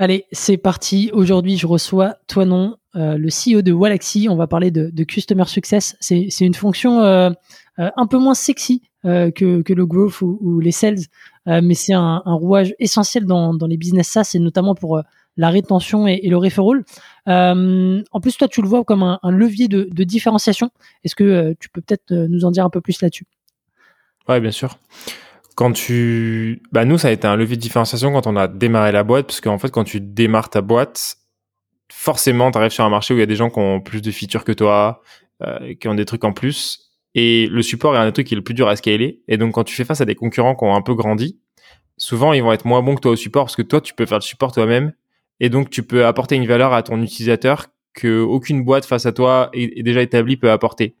Allez, c'est parti. Aujourd'hui, je reçois Toinon, euh, le CEO de Walaxy. On va parler de, Customer Success. C'est une fonction euh, euh, un peu moins sexy que, le growth ou, les sales, mais c'est un, rouage essentiel dans, les business SaaS et notamment pour la rétention et, le referral. en plus, toi, tu le vois comme un, levier de, de différenciation. Est-ce que tu peux peut-être nous en dire un peu plus là-dessus? Ouais, bien sûr quand tu, bah nous, ça a été un levier de différenciation quand on a démarré la boîte, parce qu'en fait, quand tu démarres ta boîte, forcément, tu arrives sur un marché où il y a des gens qui ont plus de features que toi, euh, qui ont des trucs en plus, et le support est un des trucs qui est le plus dur à scaler. Et donc, quand tu fais face à des concurrents qui ont un peu grandi, souvent, ils vont être moins bons que toi au support, parce que toi, tu peux faire le support toi-même, et donc tu peux apporter une valeur à ton utilisateur que aucune boîte face à toi est, déjà établie peut apporter.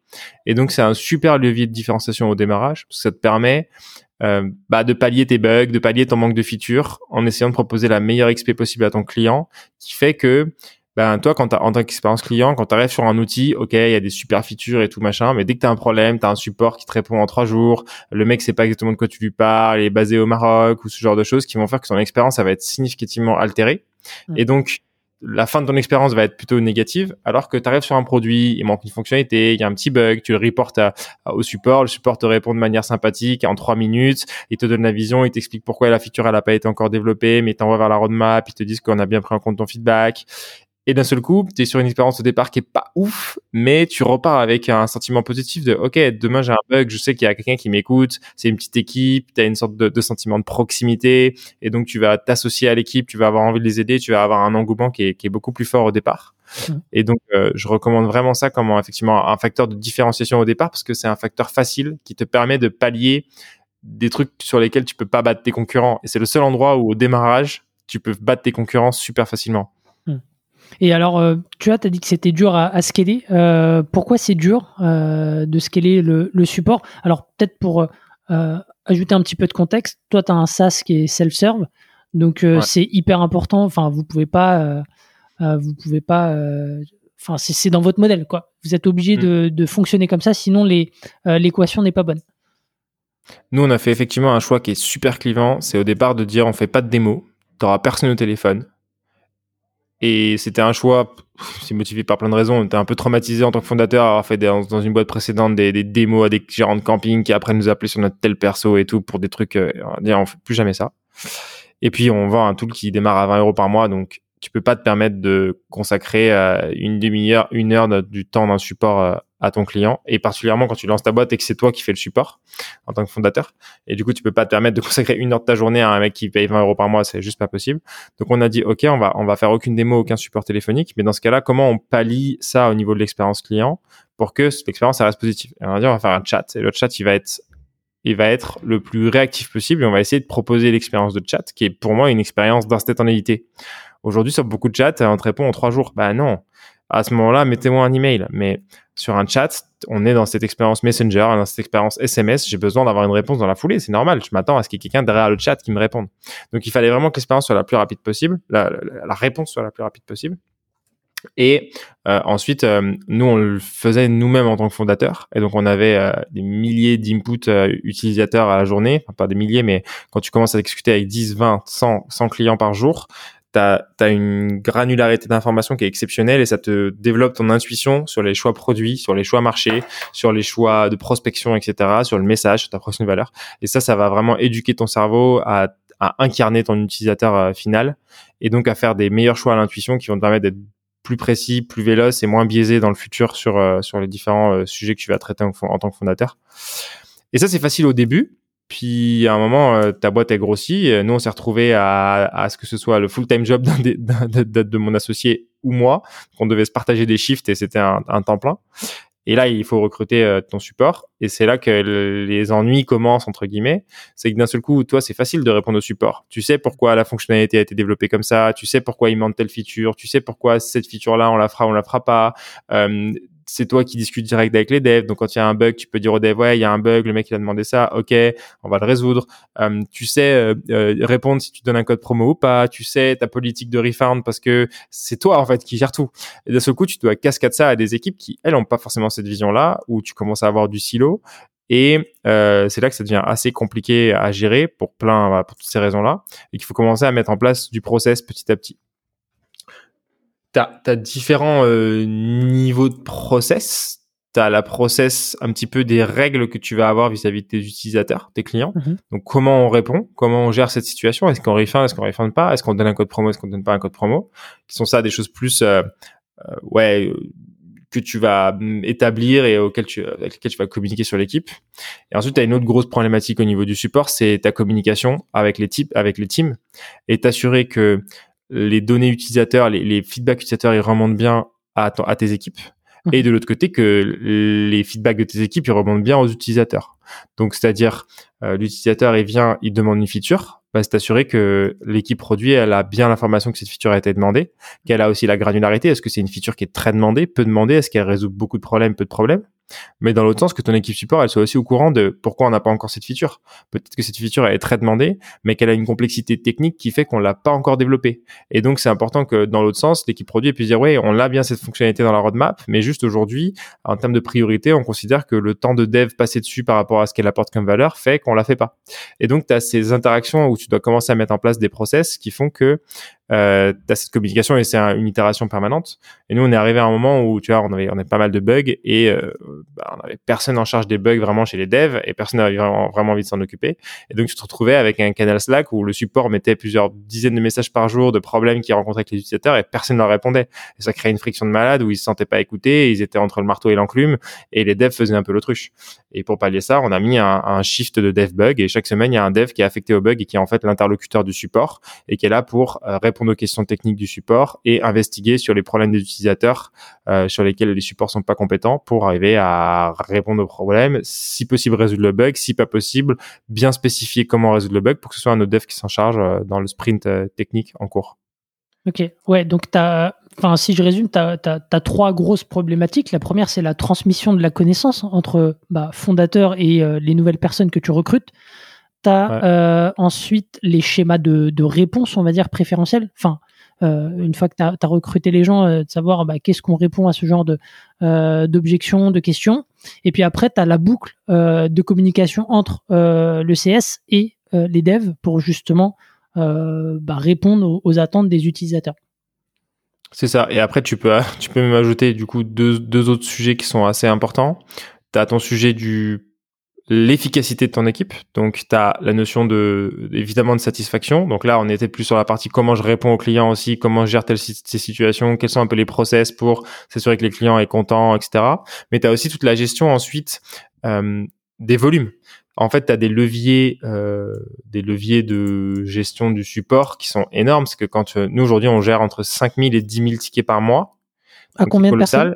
Et donc c'est un super levier de différenciation au démarrage, parce que ça te permet euh, bah, de pallier tes bugs, de pallier ton manque de features, en essayant de proposer la meilleure XP possible à ton client, qui fait que ben toi quand en tant qu'expérience client quand tu arrives sur un outil ok il y a des super features et tout machin mais dès que tu as un problème tu as un support qui te répond en trois jours le mec sait pas exactement de quoi tu lui parles il est basé au Maroc ou ce genre de choses qui vont faire que son expérience ça va être significativement altérée mmh. et donc la fin de ton expérience va être plutôt négative, alors que tu arrives sur un produit, il manque une fonctionnalité, il y a un petit bug, tu le reportes au support, le support te répond de manière sympathique en trois minutes, il te donne la vision, il t'explique pourquoi la feature elle a pas été encore développée, mais t'envoie vers la roadmap, ils te disent qu'on a bien pris en compte ton feedback, et d'un seul coup, tu es sur une expérience au départ qui est pas ouf, mais tu repars avec un sentiment positif de OK, demain j'ai un bug, je sais qu'il y a quelqu'un qui m'écoute, c'est une petite équipe, tu as une sorte de, sentiment de proximité et donc tu vas t'associer à l'équipe, tu vas avoir envie de les aider, tu vas avoir un engouement qui est, beaucoup plus fort au départ. Mmh. Et donc euh, je recommande vraiment ça comme effectivement un facteur de différenciation au départ parce que c'est un facteur facile qui te permet de pallier des trucs sur lesquels tu peux pas battre tes concurrents et c'est le seul endroit où au démarrage, tu peux battre tes concurrents super facilement. Et alors, euh, tu as, as dit que c'était dur à, à scaler. Euh, pourquoi c'est dur euh, de scaler le, le support? Alors, peut-être pour euh, ajouter un petit peu de contexte, toi, tu as un SaaS qui est self-serve. Donc, c'est hyper important. Enfin, vous pouvez pas. vous pouvez pas. Enfin, c'est dans votre modèle, quoi. Vous êtes obligé mm. de, de, fonctionner comme ça, sinon l'équation n'est pas bonne. Nous, on a fait effectivement un choix qui est super clivant. C'est au départ de dire on fait pas de démo. Tu n'auras personne au téléphone et c'était un choix, c'est motivé par plein de raisons. On était un peu traumatisé en tant que fondateur, avoir fait dans une boîte précédente des, démos à des gérants de camping qui après nous appelaient sur notre tel perso et tout pour des trucs, euh, on dire, on fait plus jamais ça. Et puis on vend un tool qui démarre à 20 euros par mois, donc tu peux pas te permettre de consacrer euh, une demi-heure, une heure du temps d'un support euh, à ton client et particulièrement quand tu lances ta boîte et que c'est toi qui fais le support en tant que fondateur. Et du coup tu peux pas te permettre de consacrer une heure de ta journée à un mec qui paye 20 euros par mois c'est juste pas possible. Donc on a dit ok on va on va faire aucune démo aucun support téléphonique. Mais dans ce cas-là comment on pallie ça au niveau de l'expérience client pour que l'expérience reste positive? Et on va dire on va faire un chat. Et le chat il va être il va être le plus réactif possible et on va essayer de proposer l'expérience de chat qui est pour moi une expérience d'instantanéité. Aujourd'hui sur beaucoup de chats on te répond en trois jours. Bah non à ce moment-là, mettez-moi un email. Mais sur un chat, on est dans cette expérience Messenger, dans cette expérience SMS. J'ai besoin d'avoir une réponse dans la foulée. C'est normal. Je m'attends à ce qu'il y ait quelqu'un derrière le chat qui me réponde. Donc, il fallait vraiment que l'expérience soit la plus rapide possible, la, réponse soit la plus rapide possible. Et euh, ensuite, euh, nous, on le faisait nous-mêmes en tant que fondateur. Et donc, on avait euh, des milliers d'inputs utilisateurs à la journée. Enfin, pas des milliers, mais quand tu commences à discuter avec 10, 20, 100, 100 clients par jour, tu as, une granularité d'information qui est exceptionnelle et ça te développe ton intuition sur les choix produits, sur les choix marchés, sur les choix de prospection, etc., sur le message, sur ta prochaine valeur. Et ça, ça va vraiment éduquer ton cerveau à, à incarner ton utilisateur euh, final et donc à faire des meilleurs choix à l'intuition qui vont te permettre d'être plus précis, plus véloce et moins biaisé dans le futur sur, euh, sur les différents euh, sujets que tu vas traiter en, en tant que fondateur. Et ça, c'est facile au début puis à un moment, euh, ta boîte est grossie. Nous, on s'est retrouvé à, ce que ce soit le full-time job de, mon associé ou moi. On devait se partager des shifts et c'était un, un, temps plein. Et là, il faut recruter euh, ton support. Et c'est là que les ennuis commencent, entre guillemets. C'est que d'un seul coup, toi, c'est facile de répondre au support. Tu sais pourquoi la fonctionnalité a été développée comme ça. Tu sais pourquoi il manque telle feature. Tu sais pourquoi cette feature-là, on la fera, on la fera pas. Euh, c'est toi qui discutes direct avec les devs. Donc quand il y a un bug, tu peux dire aux devs ouais, il y a un bug, le mec il a demandé ça, ok, on va le résoudre. Euh, tu sais euh, euh, répondre si tu donnes un code promo ou pas. Tu sais ta politique de refund parce que c'est toi en fait qui gère tout. Et d'un seul coup, tu dois cascade ça à des équipes qui elles ont pas forcément cette vision-là, où tu commences à avoir du silo. Et c'est là que ça devient assez compliqué à gérer pour plein, pour toutes ces raisons-là, et qu'il faut commencer à mettre en place du process petit à petit tu as, différents euh, niveaux de process. Tu as la process un petit peu des règles que tu vas avoir vis-à-vis de tes utilisateurs, tes clients. Mhm. Donc comment on répond, comment on gère cette situation, est-ce qu'on refund, est-ce qu'on refund pas, est-ce qu'on donne un code promo, est-ce qu'on donne pas un code promo, qui sont ça des choses plus euh, euh, ouais que tu vas mm, établir et auquel tu, avec lesquelles tu vas communiquer sur l'équipe. Et ensuite, tu as une autre grosse problématique au niveau du support, c'est ta communication avec les types, avec les teams et t'assurer que les données utilisateurs, les, les feedbacks utilisateurs, ils remontent bien à, à tes équipes. Mhm. Et de l'autre côté, que les feedbacks de tes équipes, ils remontent bien aux utilisateurs. Donc, c'est-à-dire, euh, l'utilisateur, il vient, il demande une feature, bah, c'est assurer que l'équipe produit, elle a bien l'information que cette feature a été demandée, qu'elle a aussi la granularité. Est-ce que c'est une feature qui est très demandée, peu demandée? Est-ce qu'elle résout beaucoup de problèmes, peu de problèmes? Mais dans l'autre sens, que ton équipe support, elle soit aussi au courant de pourquoi on n'a pas encore cette feature. Peut-être que cette feature elle est très demandée, mais qu'elle a une complexité technique qui fait qu'on l'a pas encore développée. Et donc, c'est important que dans l'autre sens, l'équipe produit puisse dire, oui, on a bien cette fonctionnalité dans la roadmap, mais juste aujourd'hui, en termes de priorité, on considère que le temps de dev passé dessus par rapport à ce qu'elle apporte comme valeur fait qu'on la fait pas. Et donc, tu as ces interactions où tu dois commencer à mettre en place des process qui font que euh, tu as cette communication et c'est une itération permanente. Et nous, on est arrivé à un moment où, tu vois, on avait, on avait pas mal de bugs et euh, bah, on avait personne en charge des bugs vraiment chez les devs et personne n'avait vraiment, vraiment envie de s'en occuper. Et donc, tu te retrouvais avec un canal Slack où le support mettait plusieurs dizaines de messages par jour de problèmes qu'ils rencontraient avec les utilisateurs et personne ne leur répondait. Et ça créait une friction de malade où ils se sentaient pas écoutés, ils étaient entre le marteau et l'enclume et les devs faisaient un peu l'autruche. Et pour pallier ça, on a mis un, un shift de dev bug et chaque semaine, il y a un dev qui est affecté au bug et qui est en fait l'interlocuteur du support et qui est là pour euh, répondre répondre aux questions techniques du support et investiguer sur les problèmes des utilisateurs euh, sur lesquels les supports sont pas compétents pour arriver à répondre aux problèmes, si possible résoudre le bug, si pas possible, bien spécifier comment résoudre le bug pour que ce soit un autre dev qui s'en charge euh, dans le sprint euh, technique en cours. Ok, ouais, donc enfin, si je résume, tu as, trois grosses problématiques. La première, c'est la transmission de la connaissance entre bah, fondateurs et les nouvelles personnes que tu recrutes. Tu as euh, ensuite les schémas de, de, réponse, on va dire, préférentiels. Enfin, euh, une fois que tu as, recruté les gens, euh, de savoir bah, qu'est-ce qu'on répond à ce genre de d'objections, de questions. Et puis après, tu as la boucle de communication entre le CS et les devs pour justement bah, répondre aux, attentes des utilisateurs. C'est ça. Et après, tu peux, tu peux même ajouter du coup deux, deux autres sujets qui sont assez importants. Tu as ton sujet du l'efficacité de ton équipe. Donc, tu as la notion de, évidemment, de satisfaction. Donc là, on était plus sur la partie comment je réponds aux clients aussi, comment je gère telle ces situations, quels sont un peu les process pour s'assurer que les clients est content, etc. Mais tu as aussi toute la gestion ensuite euh, des volumes. En fait, tu as des leviers, euh, des leviers de gestion du support qui sont énormes. Parce que quand euh, nous, aujourd'hui, on gère entre 5000 et 10 000 tickets par mois. À combien de personnes?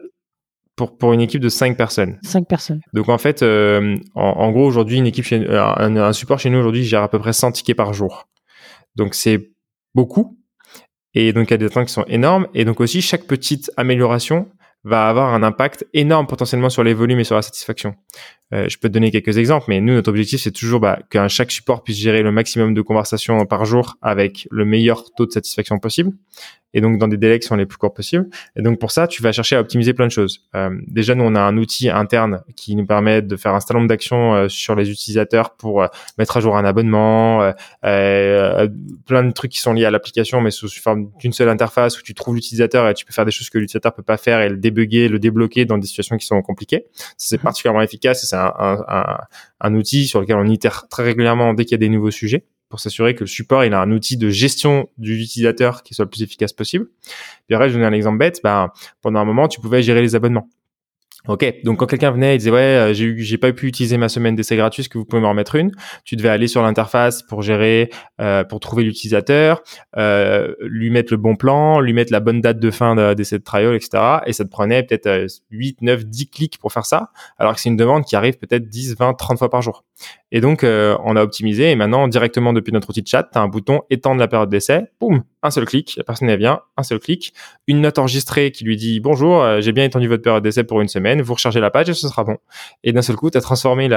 Pour, pour une équipe de 5 personnes. 5 personnes. Donc en fait, euh, en, gros, aujourd'hui, une équipe chez, euh, un, un, support chez nous aujourd'hui gère à peu près 100 tickets par jour. Donc c'est beaucoup. Et donc il y a des temps qui sont énormes. Et donc aussi, chaque petite amélioration va avoir un impact énorme potentiellement sur les volumes et sur la satisfaction. Euh, je peux te donner quelques exemples, mais nous, notre objectif, c'est toujours bah, qu'un chaque support puisse gérer le maximum de conversations par jour avec le meilleur taux de satisfaction possible et donc dans des délais qui sont les plus courts possibles. Et donc pour ça, tu vas chercher à optimiser plein de choses. Euh, déjà, nous, on a un outil interne qui nous permet de faire un certain nombre d'actions euh, sur les utilisateurs pour euh, mettre à jour un abonnement, euh, plein de trucs qui sont liés à l'application, mais sous forme d'une seule interface où tu trouves l'utilisateur et tu peux faire des choses que l'utilisateur peut pas faire et le débugger, le débloquer dans des situations qui sont compliquées. C'est particulièrement efficace et c'est un, un, un, un outil sur lequel on itère très régulièrement dès qu'il y a des nouveaux sujets pour s'assurer que le support il a un outil de gestion du utilisateur qui soit le plus efficace possible. Puis après, je donne un exemple bête. Ben, pendant un moment, tu pouvais gérer les abonnements. Ok, donc quand quelqu'un venait et disait ouais euh, j'ai pas pu utiliser ma semaine d'essai gratuit, est-ce que vous pouvez m'en remettre une? Tu devais aller sur l'interface pour gérer, euh, pour trouver l'utilisateur, euh, lui mettre le bon plan, lui mettre la bonne date de fin d'essai de trial, etc. Et ça te prenait peut-être 8, 9, 10 clics pour faire ça, alors que c'est une demande qui arrive peut-être 10, 20, 30 fois par jour. Et donc, euh, on a optimisé et maintenant, directement depuis notre outil de chat, tu as un bouton étendre la période d'essai. Boum, un seul clic, la personne elle vient, un seul clic. Une note enregistrée qui lui dit bonjour, euh, j'ai bien étendu votre période d'essai pour une semaine, vous rechargez la page et ce sera bon. Et d'un seul coup, tu as transformé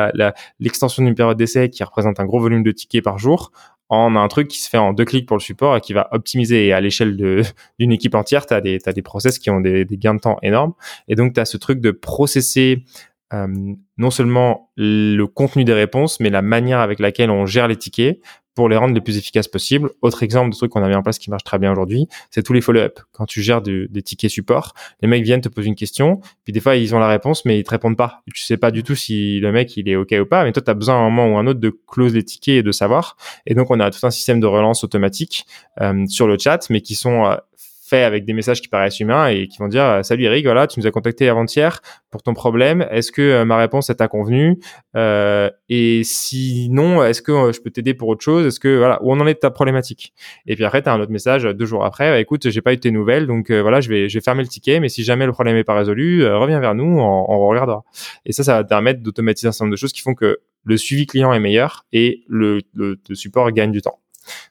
l'extension d'une période d'essai qui représente un gros volume de tickets par jour en un truc qui se fait en deux clics pour le support et qui va optimiser. À l'échelle d'une équipe entière, tu as des, process qui ont des, des gains de temps énormes. Et donc, tu as ce truc de processer euh, non seulement le contenu des réponses, mais la manière avec laquelle on gère les tickets pour les rendre les plus efficaces possibles. Autre exemple de truc qu'on a mis en place qui marche très bien aujourd'hui, c'est tous les follow-up. Quand tu gères des tickets support, les mecs viennent te poser une question, puis des fois ils ont la réponse, mais ils te répondent pas. Tu sais pas du tout si le mec il est ok ou pas, mais toi tu as besoin à un moment ou un autre de close les tickets et de savoir. Et donc on a tout un système de relance automatique euh, sur le chat, mais qui sont euh, fait avec des messages qui paraissent humains et qui vont dire euh, salut Eric voilà tu nous as contacté avant-hier pour ton problème. Est-ce que euh, ma réponse t'a convenu euh, et sinon est-ce que euh, je peux t'aider pour autre chose? Est-ce que voilà où on en est de ta problématique? Et puis après tu as un autre message deux jours après bah, écoute j'ai pas eu tes nouvelles donc voilà je vais je vais fermer le ticket mais si jamais le problème est pas résolu reviens vers nous on, on regardera. Et ça ça va te permettre d'automatiser un certain nombre de choses qui font que le suivi client est meilleur et le, le, le support gagne du temps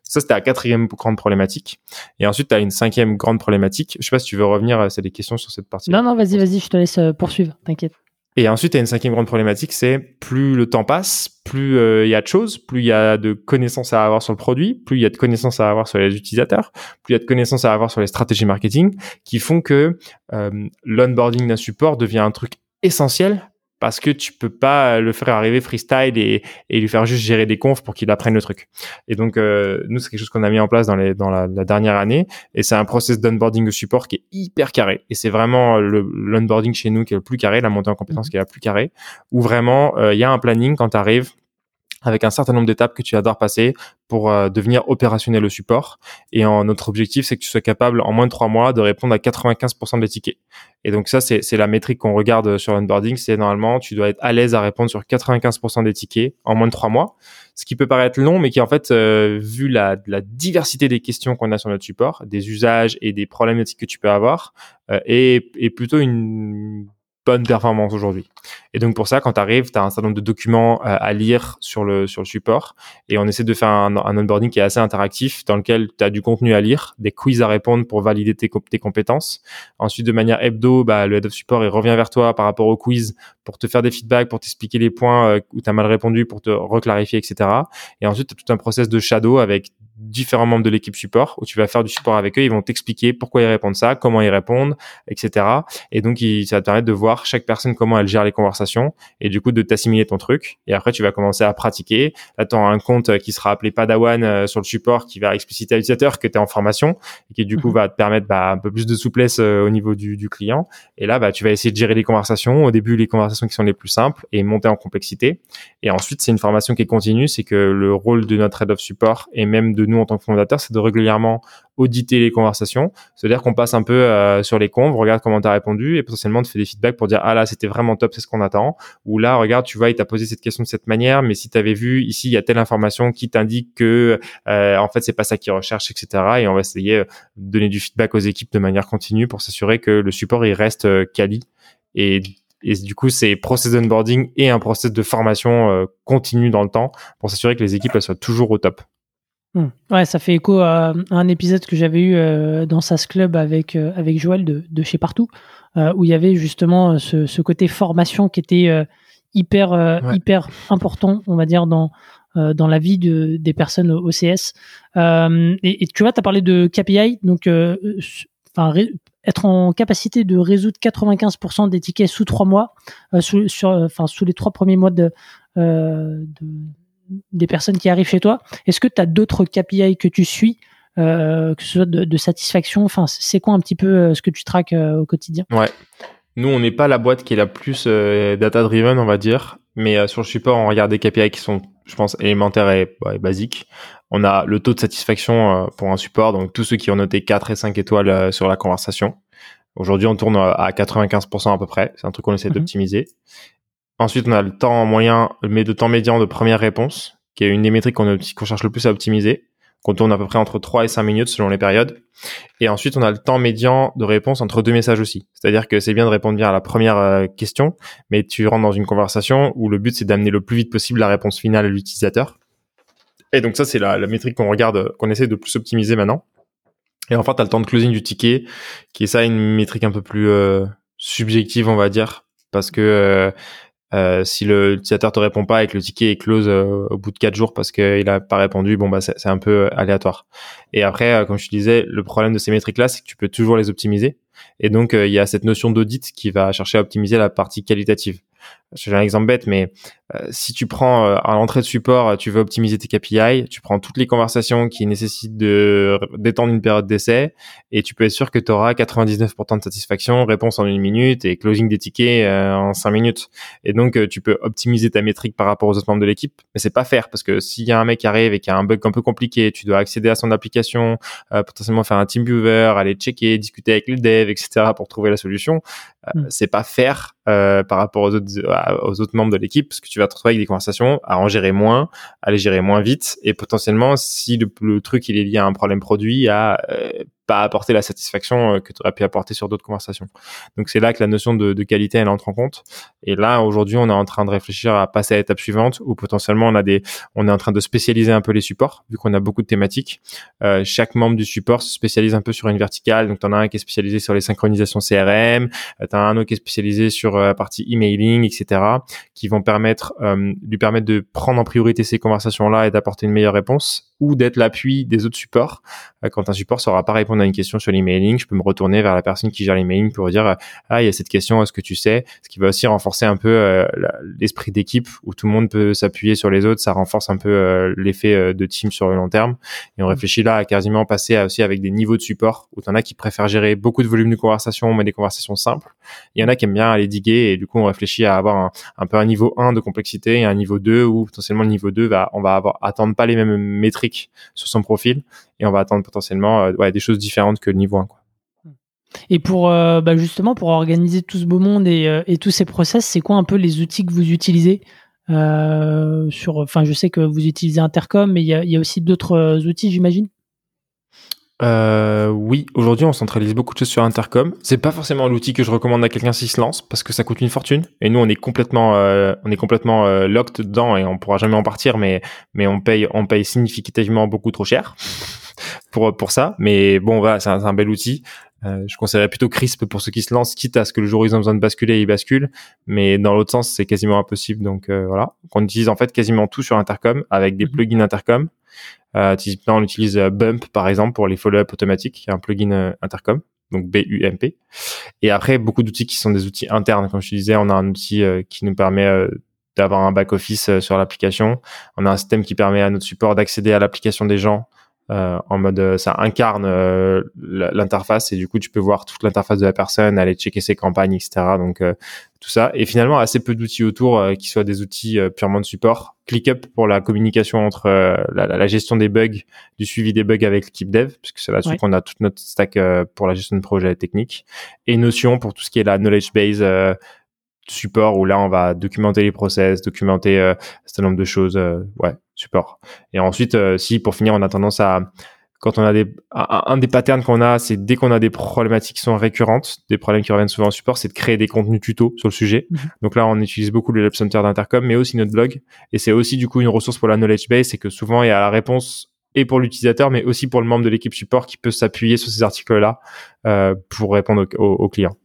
ça, c'était la quatrième grande problématique. Et ensuite, tu as une cinquième grande problématique. Je sais pas si tu veux revenir, euh, c'est des questions sur cette partie. Non, non, vas-y, vas-y, je te laisse euh, poursuivre, t'inquiète. Et ensuite, tu as une cinquième grande problématique, c'est plus le temps passe, plus euh, il y a de choses, plus il y a de connaissances à avoir sur le produit, plus il y a de connaissances à avoir sur les utilisateurs, plus il y a de connaissances à avoir sur les stratégies marketing, qui font que l'onboarding d'un support devient un truc essentiel parce que tu peux pas le faire arriver freestyle et, et lui faire juste gérer des confs pour qu'il apprenne le truc. Et donc euh, nous c'est quelque chose qu'on a mis en place dans les dans la, la dernière année et c'est un process d'onboarding de support qui est hyper carré et c'est vraiment le l'onboarding chez nous qui est le plus carré, la montée en compétence mmh. qui est la plus carrée où vraiment euh, il y a un planning quand tu arrives avec un certain nombre d'étapes que tu adores passer pour euh, devenir opérationnel au support. Et en, notre objectif, c'est que tu sois capable en moins de trois mois de répondre à 95% des tickets. Et donc ça, c'est la métrique qu'on regarde sur l'onboarding. C'est normalement, tu dois être à l'aise à répondre sur 95% des tickets en moins de trois mois. Ce qui peut paraître long, mais qui en fait, euh, vu la, la, diversité des questions qu'on a sur notre support, des usages et des problématiques que tu peux avoir, euh, est, est plutôt une bonne performance aujourd'hui. Et donc pour ça, quand tu arrives, tu as un certain nombre de documents euh, à lire sur le, sur le support et on essaie de faire un, un onboarding qui est assez interactif dans lequel tu as du contenu à lire, des quiz à répondre pour valider tes, compétences. Ensuite, de manière hebdo, bah, le head of support il revient vers toi par rapport au quiz pour te faire des feedbacks, pour t'expliquer les points euh, où tu as mal répondu, pour te reclarifier, etc. Et ensuite, tu as tout un process de shadow avec différents membres de l'équipe support où tu vas faire du support avec eux. Ils vont t'expliquer pourquoi ils répondent ça, comment ils répondent, etc. Et donc, ça va te permettre de voir chaque personne comment elle gère les conversations et du coup de t'assimiler ton truc. Et après, tu vas commencer à pratiquer. Là, tu un compte qui sera appelé Padawan euh, sur le support qui va expliciter à l'utilisateur que tu es en formation et qui du coup mhm. va te permettre bah, un peu plus de souplesse euh, au niveau du, du client. Et là, bah, tu vas essayer de gérer les conversations. Au début, les conversations qui sont les plus simples et monter en complexité. Et ensuite, c'est une formation qui est continue. C'est que le rôle de notre head of support et même de nous en tant que fondateur, c'est de régulièrement auditer les conversations. C'est-à-dire qu'on passe un peu euh, sur les conves, regarde comment tu as répondu et potentiellement te fait des feedbacks pour dire ah là c'était vraiment top, c'est ce qu'on attend. Ou là regarde, tu vois, il t'a posé cette question de cette manière, mais si tu avais vu ici il y a telle information qui t'indique que euh, en fait c'est pas ça qu'il recherche, etc. Et on va essayer de donner du feedback aux équipes de manière continue pour s'assurer que le support il reste euh, quali et du coup, c'est process onboarding et un process de formation continu dans le temps pour s'assurer que les équipes elles soient toujours au top. Hmm. Ouais, ça fait écho à, un épisode que j'avais eu euh, dans SAS Club avec, euh, avec Joël de, de chez Partout, euh, où il y avait justement ce, ce côté formation qui était hyper, hyper important, on va dire, dans, dans la vie de, des personnes au CS. Et, et, tu vois, tu as parlé de KPI, donc enfin, être en capacité de résoudre 95% des tickets sous trois mois, sous, sur, enfin, sous les trois premiers mois de, de des personnes qui arrivent chez toi. Est-ce que tu as d'autres KPI que tu suis, euh, que ce soit de, satisfaction? Enfin, c'est quoi un petit peu euh, ce que tu traques euh, au quotidien? Ouais. Nous, on n'est pas la boîte qui est la plus data-driven, on va dire. Mais sur le support, on regarde des KPI qui sont, je pense, élémentaires et, basiques. On a le taux de satisfaction pour un support, donc tous ceux qui ont noté 4 et 5 étoiles sur la conversation. Aujourd'hui, on tourne à 95% à peu près. C'est un truc qu'on essaie Mhm. d'optimiser. Ensuite, on a le temps moyen, mais de temps médian de première réponse, qui est une des métriques qu'on cherche le plus à optimiser, qu'on tourne à peu près entre 3 et 5 minutes selon les périodes. Et ensuite, on a le temps médian de réponse entre deux messages aussi. C'est-à-dire que c'est bien de répondre bien à la première euh, question, mais tu rentres dans une conversation où le but, c'est d'amener le plus vite possible la réponse finale à l'utilisateur. Et donc ça, c'est la, la métrique qu'on regarde, qu'on essaie de plus optimiser maintenant. Et enfin, tu as le temps de closing du ticket, qui est ça une métrique un peu plus euh, subjective, on va dire, parce que euh, euh, si le utilisateur te répond pas et que le ticket est close euh, au bout de quatre jours parce qu'il a pas répondu, bon bah c'est un peu aléatoire. Et après, euh, comme je te disais, le problème de ces métriques-là, c'est que tu peux toujours les optimiser. Et donc euh, il y a cette notion d'audit qui va chercher à optimiser la partie qualitative. Je fais un exemple bête, mais euh, si tu prends euh, à l'entrée de support, tu veux optimiser tes KPI, tu prends toutes les conversations qui nécessitent de d'étendre une période d'essai et tu peux être sûr que tu auras 99% de satisfaction, réponse en une minute et closing des tickets euh, en cinq minutes. Et donc tu peux optimiser ta métrique par rapport aux autres membres de l'équipe, mais c'est pas faire parce que s'il y a un mec qui arrive et qui a un bug un peu compliqué, tu dois accéder à son application, potentiellement faire un team viewer, aller checker, discuter avec le dev, etc. pour trouver la solution. Mm. C'est pas faire par rapport aux autres aux autres membres de l'équipe parce que tu vas te retrouver avec des conversations à en gérer moins, à les gérer moins vite. Et potentiellement si le, truc il est lié à un problème produit à euh, pas apporter la satisfaction euh, que tu aurais pu apporter sur d'autres conversations. Donc c'est là que la notion de, qualité elle entre en compte. Et là aujourd'hui on est en train de réfléchir à passer à l'étape suivante où potentiellement on a des on est en train de spécialiser un peu les supports vu qu'on a beaucoup de thématiques. Euh, chaque membre du support se spécialise un peu sur une verticale. Donc tu en as un qui est spécialisé sur les synchronisations CRM, euh, tu as un autre qui est spécialisé sur la partie emailing, etc. qui vont permettre lui permettre de prendre en priorité ces conversations là et d'apporter une meilleure réponse ou d'être l'appui des autres supports. Quand un support saura pas répondre à une question sur l'emailing, je peux me retourner vers la personne qui gère l'emailing pour dire ah il y a cette question, est-ce que tu sais? Ce qui va aussi renforcer un peu euh, l'esprit d'équipe où tout le monde peut s'appuyer sur les autres. Ça renforce un peu euh, l'effet euh, de team sur le long terme. Et on réfléchit là à quasiment passer à aussi avec des niveaux de support où t'en as qui préfèrent gérer beaucoup de volume de conversation mais des conversations simples. Il y en a qui aiment bien aller diguer et du coup on réfléchit à avoir un, un peu un niveau 1 de complexité et un niveau 2 où potentiellement le niveau 2 va on va avoir attendre pas les mêmes métriques sur son profil et on va attendre potentiellement euh, ouais, des choses que niveau 1 quoi. Et pour euh, bah, justement pour organiser tout ce beau monde et, euh, et tous ces process, c'est quoi un peu les outils que vous utilisez euh, sur Enfin, je sais que vous utilisez Intercom, mais il y a, aussi d'autres outils, j'imagine? Euh, oui, aujourd'hui on centralise beaucoup de choses sur Intercom. C'est pas forcément l'outil que je recommande à quelqu'un s'il se lance parce que ça coûte une fortune. Et nous on est complètement, euh, on est complètement euh, locked dedans et on pourra jamais en partir. Mais mais on paye, on paye significativement beaucoup trop cher pour pour ça. Mais bon voilà, c'est un, un bel outil. Euh, je conseillerais plutôt Crisp pour ceux qui se lancent, quitte à ce que le jour où ils ont besoin de basculer, ils basculent. Mais dans l'autre sens, c'est quasiment impossible. Donc euh, voilà, on utilise en fait quasiment tout sur Intercom avec des Mhm. plugins Intercom. Euh, typiquement, on utilise euh, Bump par exemple pour les follow-up automatiques, qui est un plugin euh, Intercom, donc B-U-M-P. Et après, beaucoup d'outils qui sont des outils internes. Comme je te disais, on a un outil qui nous permet d'avoir un back-office sur l'application. On a un système qui permet à notre support d'accéder à l'application des gens euh, en mode euh, ça incarne euh, l'interface et du coup tu peux voir toute l'interface de la personne, aller checker ses campagnes, etc. Donc euh, tout ça et finalement assez peu d'outils autour euh, qui soient des outils euh, purement de support. ClickUp pour la communication entre euh, la, la gestion des bugs, du suivi des bugs avec l'équipe dev, puisque c'est là-dessus Ouais. qu'on a toute notre stack euh, pour la gestion de projet technique et Notion pour tout ce qui est la knowledge base. Support où là on va documenter les process, documenter euh, un certain nombre de choses, euh, ouais, support. Et ensuite, euh, si pour finir, on a tendance à quand on a des un, un des patterns qu'on a, c'est dès qu'on a des problématiques qui sont récurrentes, des problèmes qui reviennent souvent en support, c'est de créer des contenus tutos sur le sujet. Mhm. Donc là, on utilise beaucoup le Lab Center d'Intercom, mais aussi notre blog. Et c'est aussi du coup une ressource pour la knowledge base, c'est que souvent il y a la réponse et pour l'utilisateur, mais aussi pour le membre de l'équipe support qui peut s'appuyer sur ces articles-là euh, pour répondre aux, aux- aux clients.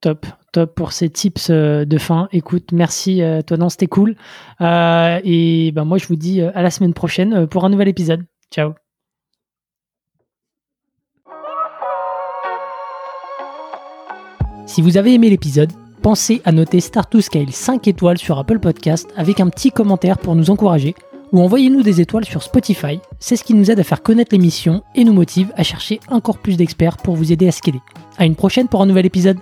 Top, top pour ces tips euh, de fin. Écoute, merci, euh, toi, non, c'était cool. Euh, et ben moi, je vous dis à la semaine prochaine pour un nouvel épisode. Ciao. Si vous avez aimé l'épisode, pensez à noter Start to Scale 5 étoiles sur Apple Podcast avec un petit commentaire pour nous encourager ou envoyez-nous des étoiles sur Spotify. C'est ce qui nous aide à faire connaître l'émission et nous motive à chercher encore plus d'experts pour vous aider à scaler. À une prochaine pour un nouvel épisode.